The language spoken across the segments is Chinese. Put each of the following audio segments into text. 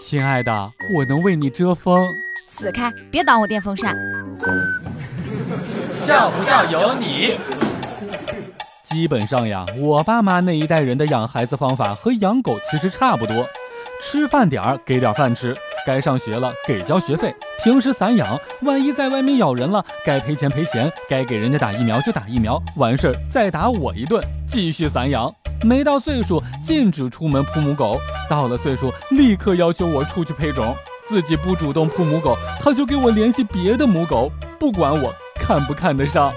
亲爱的，我能为你遮风。死开！别挡我电风扇。笑不笑由你。基本上呀，我爸妈那一代人的养孩子方法和养狗其实差不多。吃饭点儿给点饭吃，该上学了给交学费。平时散养，万一在外面咬人了，该赔钱赔钱，该给人家打疫苗就打疫苗，完事儿再打我一顿，继续散养。没到岁数禁止出门扑母狗，到了岁数立刻要求我出去配种，自己不主动扑母狗，他就给我联系别的母狗，不管我看不看得上。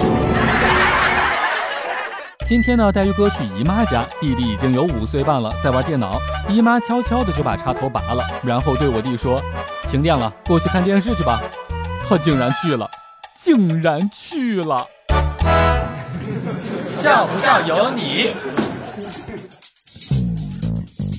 今天呢，带玉哥去姨妈家，弟弟已经有五岁半了，在玩电脑。姨妈悄悄的就把插头拔了，然后对我弟说：“停电了，过去看电视去吧。”他竟然去了，竟然去了。笑不笑由你。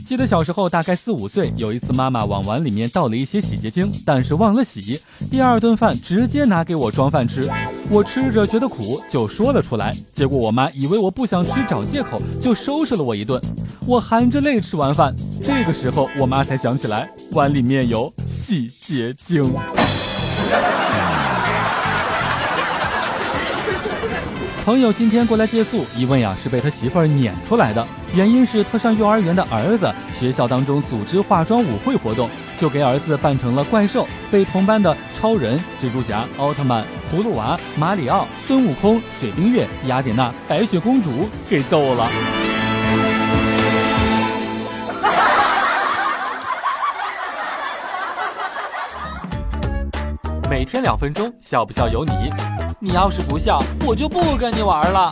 记得小时候大概四五岁，有一次妈妈往碗里面倒了一些洗洁精，但是忘了洗。第二顿饭直接拿给我装饭吃，我吃着觉得苦，就说了出来。结果我妈以为我不想吃找借口，就收拾了我一顿。我含着泪吃完饭，这个时候我妈才想起来碗里面有洗洁精。朋友今天过来借宿，一问呀是被他媳妇儿撵出来的，原因是他上幼儿园的儿子学校当中组织化妆舞会活动，就给儿子扮成了怪兽，被同班的超人、蜘蛛侠、奥特曼、葫芦娃、马里奥、孙悟空、水冰月、雅典娜、白雪公主给揍了。每天两分钟，笑不笑由你。你要是不笑，我就不跟你玩了。